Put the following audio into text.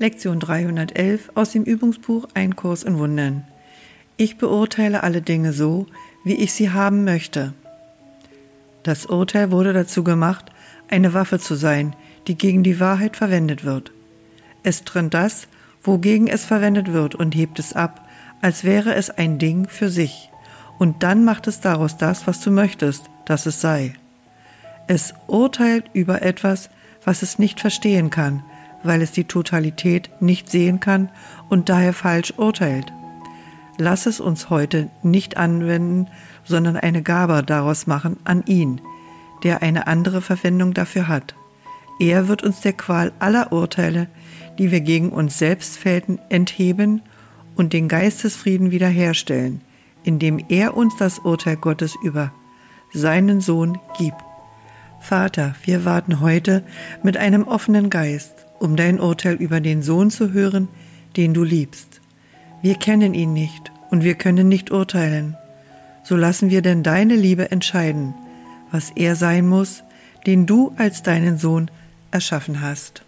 Lektion 311 aus dem Übungsbuch Ein Kurs in Wundern. Ich beurteile alle Dinge so, wie ich sie haben möchte. Das Urteil wurde dazu gemacht, eine Waffe zu sein, die gegen die Wahrheit verwendet wird. Es trennt das, wogegen es verwendet wird, und hebt es ab, als wäre es ein Ding für sich. Und dann macht es daraus das, was du möchtest, dass es sei. Es urteilt über etwas, was es nicht verstehen kann, weil es die Totalität nicht sehen kann und daher falsch urteilt. Lass es uns heute nicht anwenden, sondern eine Gabe daraus machen an ihn, der eine andere Verwendung dafür hat. Er wird uns der Qual aller Urteile, die wir gegen uns selbst fällten, entheben und den Geistesfrieden wiederherstellen, indem er uns das Urteil Gottes über seinen Sohn gibt. Vater, wir warten heute mit einem offenen Geist um dein Urteil über den Sohn zu hören, den du liebst. Wir kennen ihn nicht und wir können nicht urteilen. So lassen wir denn deine Liebe entscheiden, was er sein muss, den du als deinen Sohn erschaffen hast.